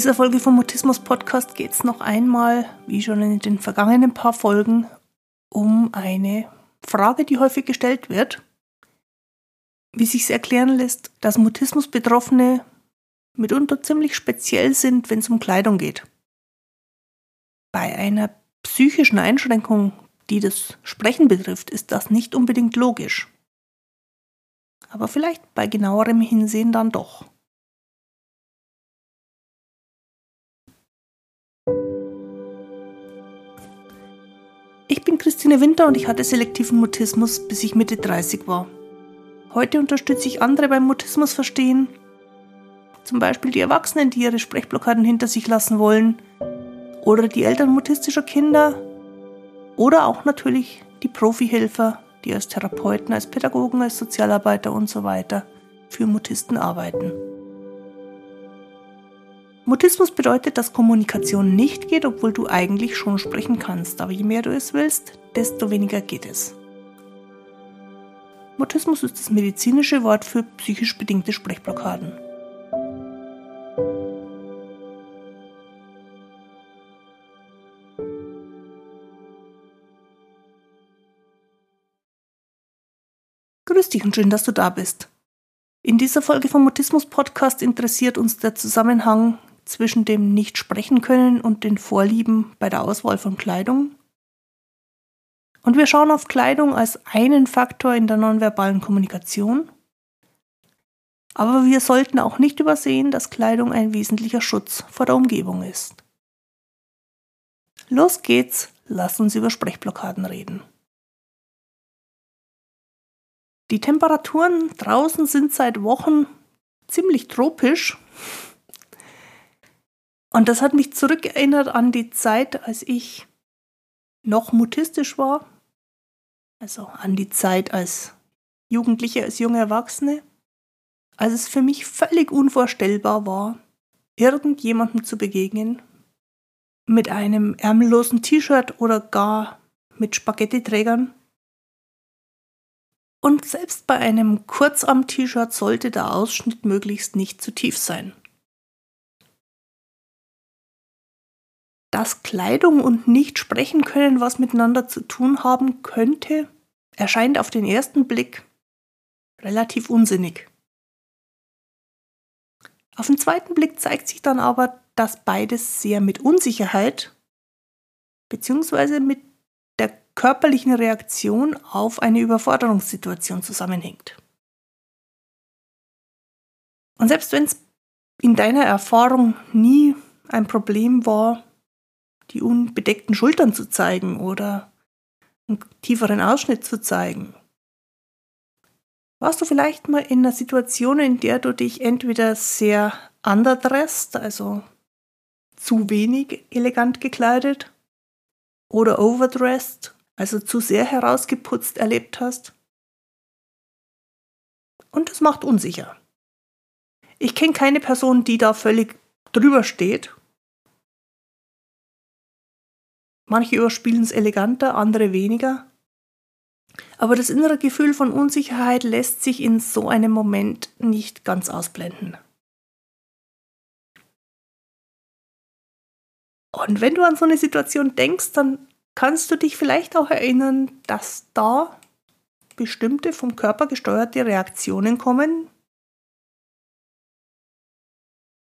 dieser Folge vom Mutismus Podcast geht es noch einmal, wie schon in den vergangenen paar Folgen, um eine Frage, die häufig gestellt wird. Wie sich erklären lässt, dass Mutismus-Betroffene mitunter ziemlich speziell sind, wenn es um Kleidung geht. Bei einer psychischen Einschränkung, die das Sprechen betrifft, ist das nicht unbedingt logisch. Aber vielleicht bei genauerem Hinsehen dann doch. Ich bin Christine Winter und ich hatte selektiven Mutismus, bis ich Mitte 30 war. Heute unterstütze ich andere beim Mutismus verstehen. Zum Beispiel die Erwachsenen, die ihre Sprechblockaden hinter sich lassen wollen. Oder die Eltern mutistischer Kinder. Oder auch natürlich die Profihelfer, die als Therapeuten, als Pädagogen, als Sozialarbeiter und so weiter für Mutisten arbeiten. Mutismus bedeutet, dass Kommunikation nicht geht, obwohl du eigentlich schon sprechen kannst. Aber je mehr du es willst, desto weniger geht es. Mutismus ist das medizinische Wort für psychisch bedingte Sprechblockaden. Grüß dich und schön, dass du da bist. In dieser Folge vom Mutismus Podcast interessiert uns der Zusammenhang zwischen dem Nicht-Sprechen-Können und den Vorlieben bei der Auswahl von Kleidung. Und wir schauen auf Kleidung als einen Faktor in der nonverbalen Kommunikation. Aber wir sollten auch nicht übersehen, dass Kleidung ein wesentlicher Schutz vor der Umgebung ist. Los geht's, lass uns über Sprechblockaden reden. Die Temperaturen draußen sind seit Wochen ziemlich tropisch und das hat mich zurückerinnert an die Zeit, als ich noch mutistisch war. Also an die Zeit als Jugendliche, als junge Erwachsene. Als es für mich völlig unvorstellbar war, irgendjemandem zu begegnen mit einem ärmellosen T-Shirt oder gar mit Spaghetti-Trägern. Und selbst bei einem Kurzarm-T-Shirt sollte der Ausschnitt möglichst nicht zu tief sein. Dass Kleidung und nicht sprechen können was miteinander zu tun haben könnte, erscheint auf den ersten Blick relativ unsinnig. Auf den zweiten Blick zeigt sich dann aber, dass beides sehr mit Unsicherheit bzw. mit der körperlichen Reaktion auf eine Überforderungssituation zusammenhängt. Und selbst wenn es in deiner Erfahrung nie ein Problem war, die unbedeckten Schultern zu zeigen oder einen tieferen Ausschnitt zu zeigen. Warst du vielleicht mal in einer Situation, in der du dich entweder sehr underdressed, also zu wenig elegant gekleidet, oder overdressed, also zu sehr herausgeputzt erlebt hast? Und das macht unsicher. Ich kenne keine Person, die da völlig drüber steht Manche überspielen es eleganter, andere weniger. Aber das innere Gefühl von Unsicherheit lässt sich in so einem Moment nicht ganz ausblenden. Und wenn du an so eine Situation denkst, dann kannst du dich vielleicht auch erinnern, dass da bestimmte vom Körper gesteuerte Reaktionen kommen.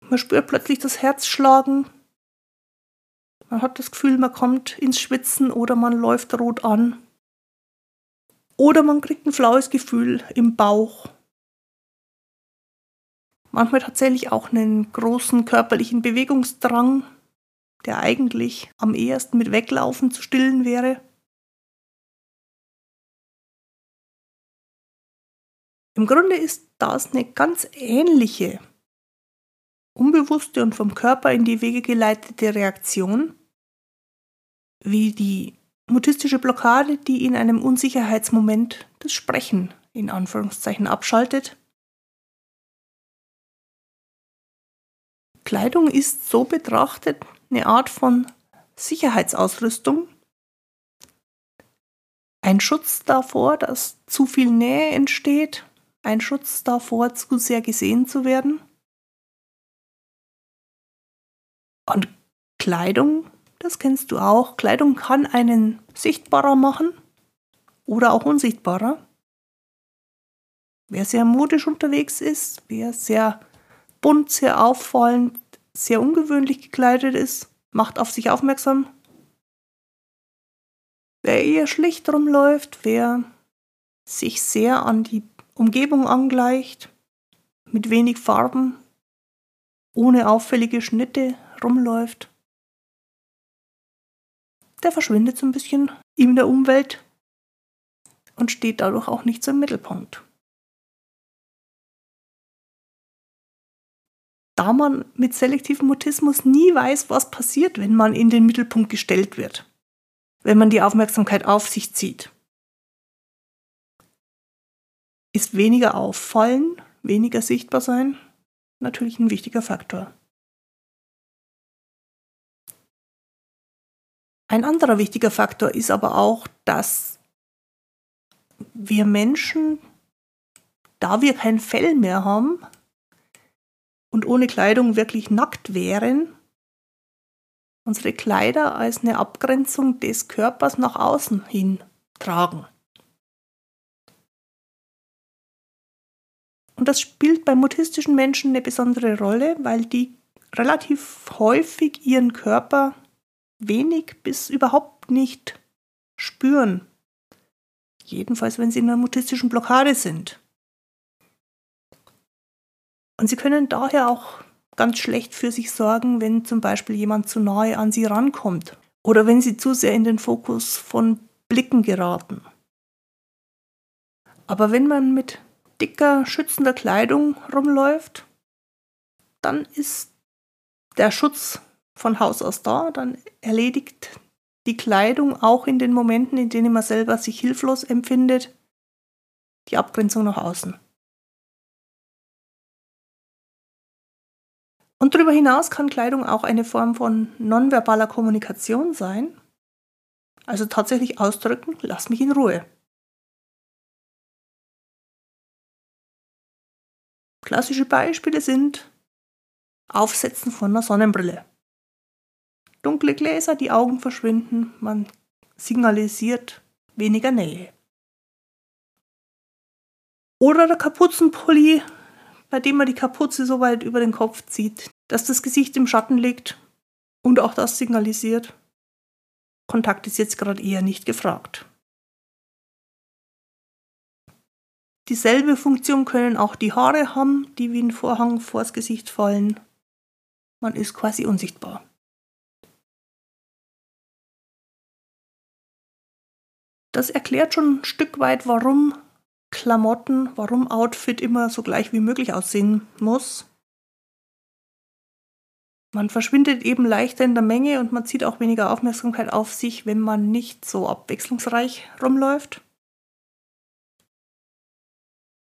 Man spürt plötzlich das Herz schlagen, man hat das Gefühl, man kommt ins Schwitzen oder man läuft rot an. Oder man kriegt ein flaues Gefühl im Bauch. Manchmal tatsächlich auch einen großen körperlichen Bewegungsdrang, der eigentlich am ehesten mit Weglaufen zu stillen wäre. Im Grunde ist das eine ganz ähnliche, unbewusste und vom Körper in die Wege geleitete Reaktion, wie die mutistische Blockade, die in einem Unsicherheitsmoment das Sprechen in Anführungszeichen abschaltet. Kleidung ist so betrachtet eine Art von Sicherheitsausrüstung, ein Schutz davor, dass zu viel Nähe entsteht, ein Schutz davor, zu sehr gesehen zu werden. Und Kleidung, das kennst du auch. Kleidung kann einen sichtbarer machen oder auch unsichtbarer. Wer sehr modisch unterwegs ist, wer sehr bunt, sehr auffallend, sehr ungewöhnlich gekleidet ist, macht auf sich aufmerksam. Wer eher schlicht rumläuft, wer sich sehr an die Umgebung angleicht, mit wenig Farben, ohne auffällige Schnitte rumläuft, der verschwindet so ein bisschen in der Umwelt und steht dadurch auch nicht so im Mittelpunkt. Da man mit selektivem Mutismus nie weiß, was passiert, wenn man in den Mittelpunkt gestellt wird, wenn man die Aufmerksamkeit auf sich zieht, ist weniger auffallen, weniger sichtbar sein natürlich ein wichtiger Faktor. Ein anderer wichtiger Faktor ist aber auch, dass wir Menschen, da wir kein Fell mehr haben und ohne Kleidung wirklich nackt wären, unsere Kleider als eine Abgrenzung des Körpers nach außen hin tragen. Und das spielt bei mutistischen Menschen eine besondere Rolle, weil die relativ häufig ihren Körper wenig bis überhaupt nicht spüren. Jedenfalls, wenn sie in einer mutistischen Blockade sind. Und sie können daher auch ganz schlecht für sich sorgen, wenn zum Beispiel jemand zu nahe an sie rankommt oder wenn sie zu sehr in den Fokus von Blicken geraten. Aber wenn man mit dicker, schützender Kleidung rumläuft, dann ist der Schutz von Haus aus da, dann erledigt die Kleidung auch in den Momenten, in denen man selber sich hilflos empfindet, die Abgrenzung nach außen. Und darüber hinaus kann Kleidung auch eine Form von nonverbaler Kommunikation sein. Also tatsächlich ausdrücken, lass mich in Ruhe. Klassische Beispiele sind Aufsetzen von einer Sonnenbrille. Dunkle Gläser, die Augen verschwinden, man signalisiert weniger Nähe. Oder der Kapuzenpulli, bei dem man die Kapuze so weit über den Kopf zieht, dass das Gesicht im Schatten liegt und auch das signalisiert, Kontakt ist jetzt gerade eher nicht gefragt. Dieselbe Funktion können auch die Haare haben, die wie ein Vorhang vors Gesicht fallen. Man ist quasi unsichtbar. Das erklärt schon ein Stück weit, warum Klamotten, warum Outfit immer so gleich wie möglich aussehen muss. Man verschwindet eben leichter in der Menge und man zieht auch weniger Aufmerksamkeit auf sich, wenn man nicht so abwechslungsreich rumläuft.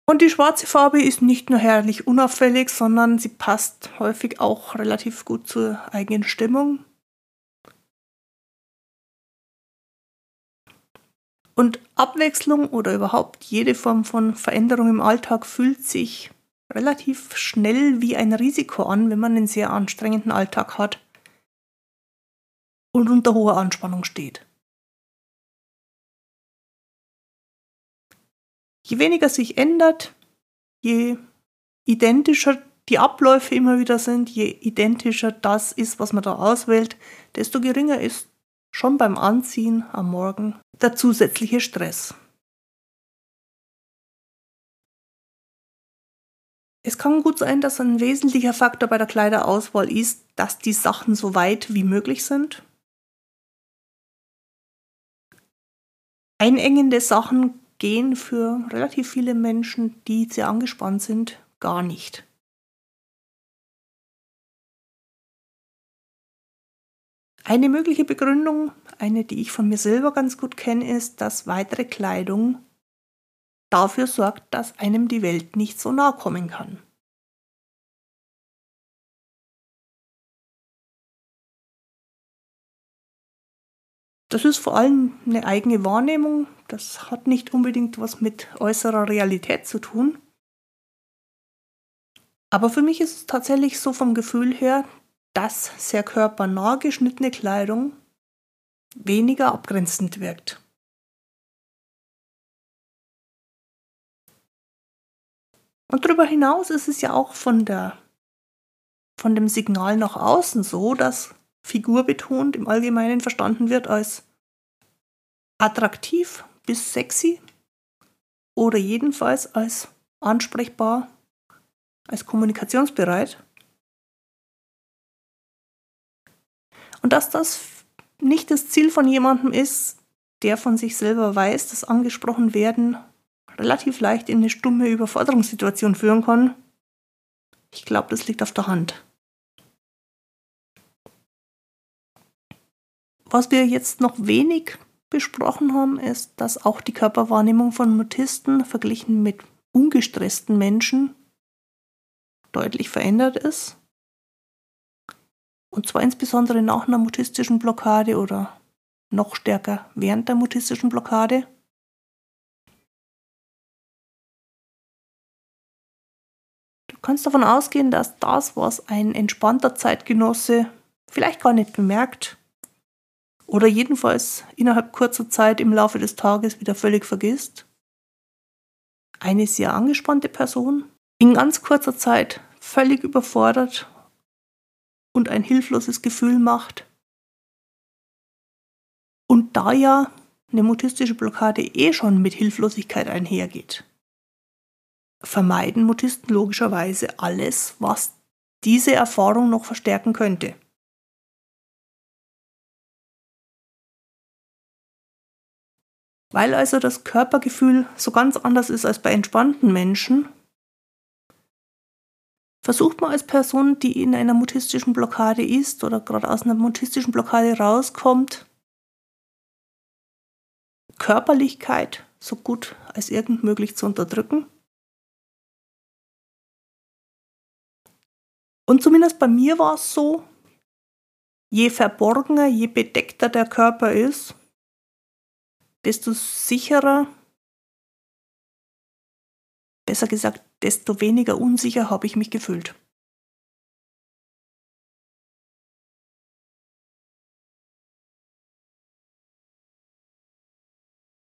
Und die schwarze Farbe ist nicht nur herrlich unauffällig, sondern sie passt häufig auch relativ gut zur eigenen Stimmung. Und Abwechslung oder überhaupt jede Form von Veränderung im Alltag fühlt sich relativ schnell wie ein Risiko an, wenn man einen sehr anstrengenden Alltag hat und unter hoher Anspannung steht. Je weniger sich ändert, je identischer die Abläufe immer wieder sind, je identischer das ist, was man da auswählt, desto geringer ist schon beim Anziehen am Morgen der zusätzliche Stress. Es kann gut sein, dass ein wesentlicher Faktor bei der Kleiderauswahl ist, dass die Sachen so weit wie möglich sind. Einengende Sachen gehen für relativ viele Menschen, die sehr angespannt sind, gar nicht. Eine mögliche Begründung, eine, die ich von mir selber ganz gut kenne, ist, dass weitere Kleidung dafür sorgt, dass einem die Welt nicht so nahe kommen kann. Das ist vor allem eine eigene Wahrnehmung, das hat nicht unbedingt was mit äußerer Realität zu tun. Aber für mich ist es tatsächlich so vom Gefühl her, dass sehr körpernah geschnittene Kleidung weniger abgrenzend wirkt. Und darüber hinaus ist es ja auch von, der, von dem Signal nach außen so, dass Figur betont im Allgemeinen verstanden wird als attraktiv bis sexy oder jedenfalls als ansprechbar, als kommunikationsbereit. Und dass das nicht das Ziel von jemandem ist, der von sich selber weiß, dass angesprochen werden relativ leicht in eine stumme Überforderungssituation führen kann. Ich glaube, das liegt auf der Hand. Was wir jetzt noch wenig besprochen haben, ist, dass auch die Körperwahrnehmung von Mutisten verglichen mit ungestressten Menschen deutlich verändert ist. Und zwar insbesondere nach einer mutistischen Blockade oder noch stärker während der mutistischen Blockade. Du kannst davon ausgehen, dass das, was ein entspannter Zeitgenosse vielleicht gar nicht bemerkt oder jedenfalls innerhalb kurzer Zeit im Laufe des Tages wieder völlig vergisst, eine sehr angespannte Person in ganz kurzer Zeit völlig überfordert und ein hilfloses Gefühl macht. Und da ja eine mutistische Blockade eh schon mit Hilflosigkeit einhergeht, vermeiden Mutisten logischerweise alles, was diese Erfahrung noch verstärken könnte. Weil also das Körpergefühl so ganz anders ist als bei entspannten Menschen, versucht man als Person, die in einer mutistischen Blockade ist oder gerade aus einer mutistischen Blockade rauskommt, Körperlichkeit so gut als irgend möglich zu unterdrücken. Und zumindest bei mir war es so, je verborgener, je bedeckter der Körper ist, desto sicherer, besser gesagt, desto weniger unsicher habe ich mich gefühlt.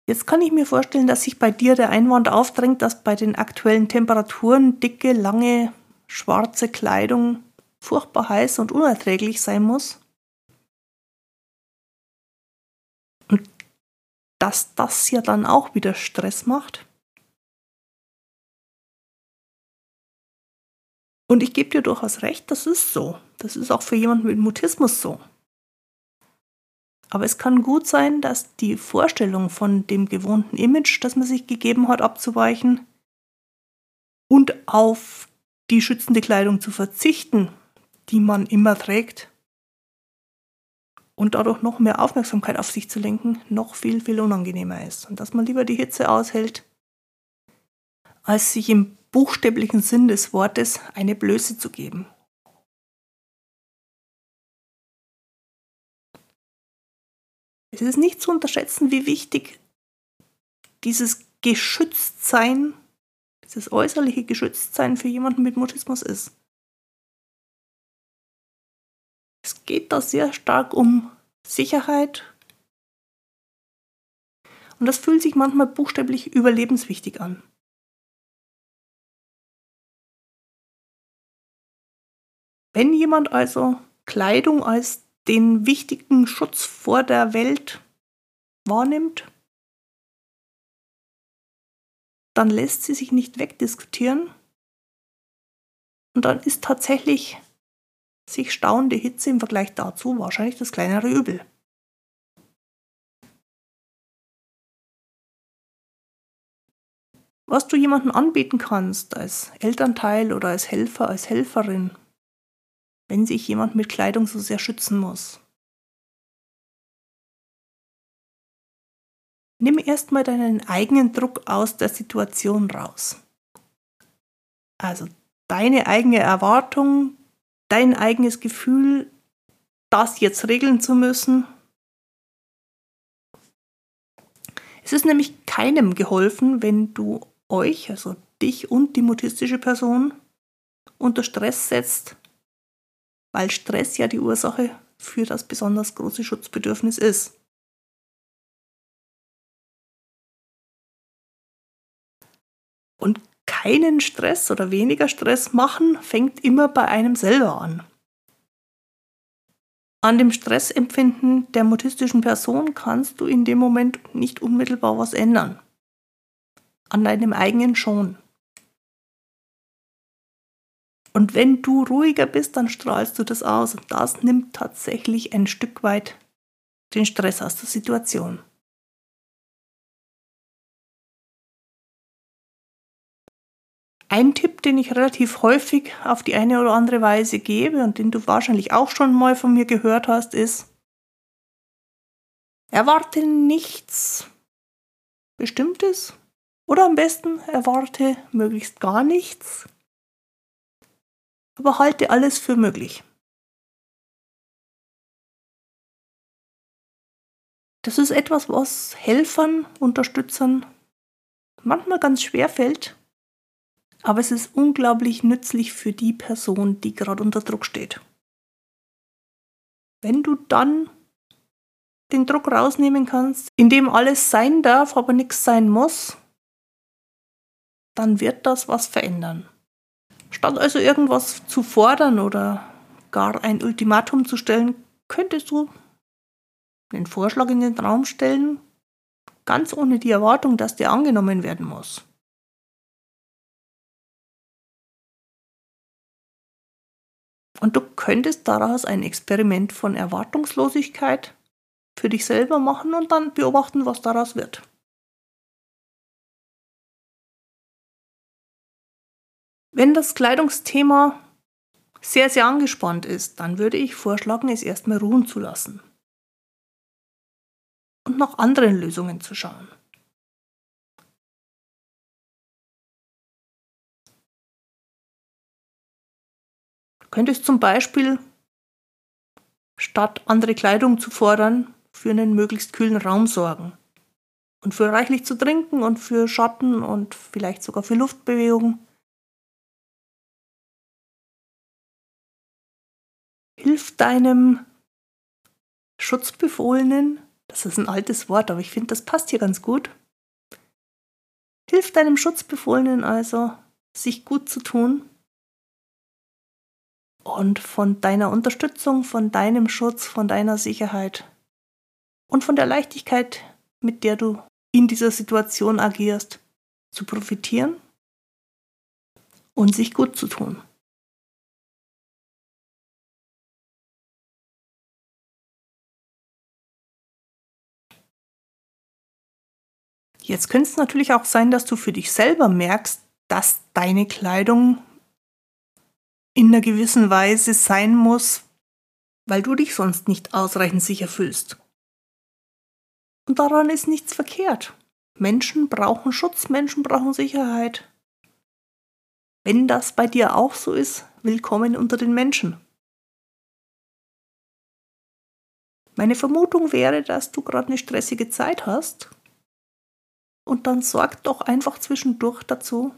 Jetzt kann ich mir vorstellen, dass sich bei dir der Einwand aufdrängt, dass bei den aktuellen Temperaturen dicke, lange, schwarze Kleidung furchtbar heiß und unerträglich sein muss. Und dass das ja dann auch wieder Stress macht. Und ich gebe dir durchaus recht, das ist so. Das ist auch für jemanden mit Mutismus so. Aber es kann gut sein, dass die Vorstellung von dem gewohnten Image, das man sich gegeben hat, abzuweichen und auf die schützende Kleidung zu verzichten, die man immer trägt, und dadurch noch mehr Aufmerksamkeit auf sich zu lenken, noch viel, viel unangenehmer ist. Und dass man lieber die Hitze aushält, als sich im buchstäblichen Sinn des Wortes eine Blöße zu geben. Es ist nicht zu unterschätzen, wie wichtig dieses Geschütztsein, dieses äußerliche Geschütztsein für jemanden mit Mutismus ist. Es geht da sehr stark um Sicherheit. Und das fühlt sich manchmal buchstäblich überlebenswichtig an. Wenn jemand also Kleidung als den wichtigen Schutz vor der Welt wahrnimmt, dann lässt sie sich nicht wegdiskutieren und dann ist tatsächlich sich stauende Hitze im Vergleich dazu wahrscheinlich das kleinere Übel. Was du jemandem anbieten kannst, als Elternteil oder als Helfer, als Helferin, wenn sich jemand mit Kleidung so sehr schützen muss. Nimm erstmal deinen eigenen Druck aus der Situation raus. Also deine eigene Erwartung, dein eigenes Gefühl, das jetzt regeln zu müssen. Es ist nämlich keinem geholfen, wenn du euch, also dich und die mutistische Person, unter Stress setzt weil Stress ja die Ursache für das besonders große Schutzbedürfnis ist. Und keinen Stress oder weniger Stress machen fängt immer bei einem selber an. An dem Stressempfinden der mutistischen Person kannst du in dem Moment nicht unmittelbar was ändern. An deinem eigenen schon. Und wenn du ruhiger bist, dann strahlst du das aus. Und das nimmt tatsächlich ein Stück weit den Stress aus der Situation. Ein Tipp, den ich relativ häufig auf die eine oder andere Weise gebe und den du wahrscheinlich auch schon mal von mir gehört hast, ist, erwarte nichts Bestimmtes oder am besten erwarte möglichst gar nichts, aber halte alles für möglich. Das ist etwas, was Helfern, Unterstützern manchmal ganz schwer fällt, aber es ist unglaublich nützlich für die Person, die gerade unter Druck steht. Wenn du dann den Druck rausnehmen kannst, indem alles sein darf, aber nichts sein muss, dann wird das was verändern. Statt also irgendwas zu fordern oder gar ein Ultimatum zu stellen, könntest du den Vorschlag in den Raum stellen, ganz ohne die Erwartung, dass der angenommen werden muss. Und du könntest daraus ein Experiment von Erwartungslosigkeit für dich selber machen und dann beobachten, was daraus wird. Wenn das Kleidungsthema sehr, sehr angespannt ist, dann würde ich vorschlagen, es erstmal ruhen zu lassen und nach anderen Lösungen zu schauen. könntest zum Beispiel, statt andere Kleidung zu fordern, für einen möglichst kühlen Raum sorgen. Und für reichlich zu trinken und für Schatten und vielleicht sogar für Luftbewegung. Hilf deinem Schutzbefohlenen, das ist ein altes Wort, aber ich finde, das passt hier ganz gut. Hilf deinem Schutzbefohlenen also, sich gut zu tun und von deiner Unterstützung, von deinem Schutz, von deiner Sicherheit und von der Leichtigkeit, mit der du in dieser Situation agierst, zu profitieren und sich gut zu tun. Jetzt könnte es natürlich auch sein, dass du für dich selber merkst, dass deine Kleidung in einer gewissen Weise sein muss, weil du dich sonst nicht ausreichend sicher fühlst. Und daran ist nichts verkehrt. Menschen brauchen Schutz, Menschen brauchen Sicherheit. Wenn das bei dir auch so ist, willkommen unter den Menschen. Meine Vermutung wäre, dass du gerade eine stressige Zeit hast. Und dann sorg doch einfach zwischendurch dazu,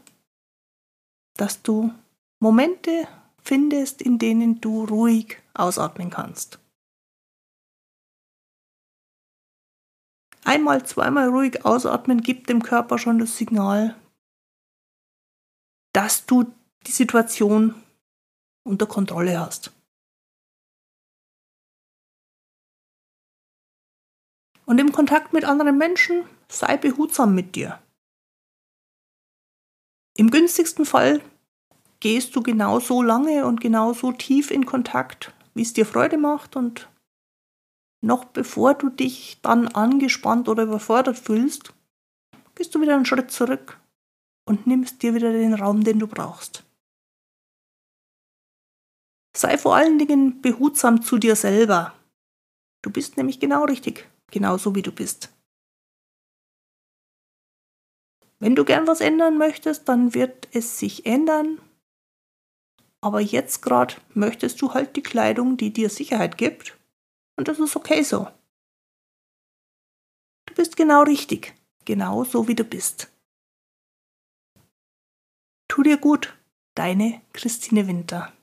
dass du Momente findest, in denen du ruhig ausatmen kannst. Einmal, zweimal ruhig ausatmen gibt dem Körper schon das Signal, dass du die Situation unter Kontrolle hast. Und im Kontakt mit anderen Menschen sei behutsam mit dir. Im günstigsten Fall gehst du genau so lange und genau so tief in Kontakt, wie es dir Freude macht und noch bevor du dich dann angespannt oder überfordert fühlst, gehst du wieder einen Schritt zurück und nimmst dir wieder den Raum, den du brauchst. Sei vor allen Dingen behutsam zu dir selber. Du bist nämlich genau richtig, genauso wie du bist. Wenn du gern was ändern möchtest, dann wird es sich ändern aber jetzt gerade möchtest du halt die Kleidung, die dir Sicherheit gibt. Und das ist okay so. Du bist genau richtig, genau so wie du bist. Tu dir gut, deine Christine Winter.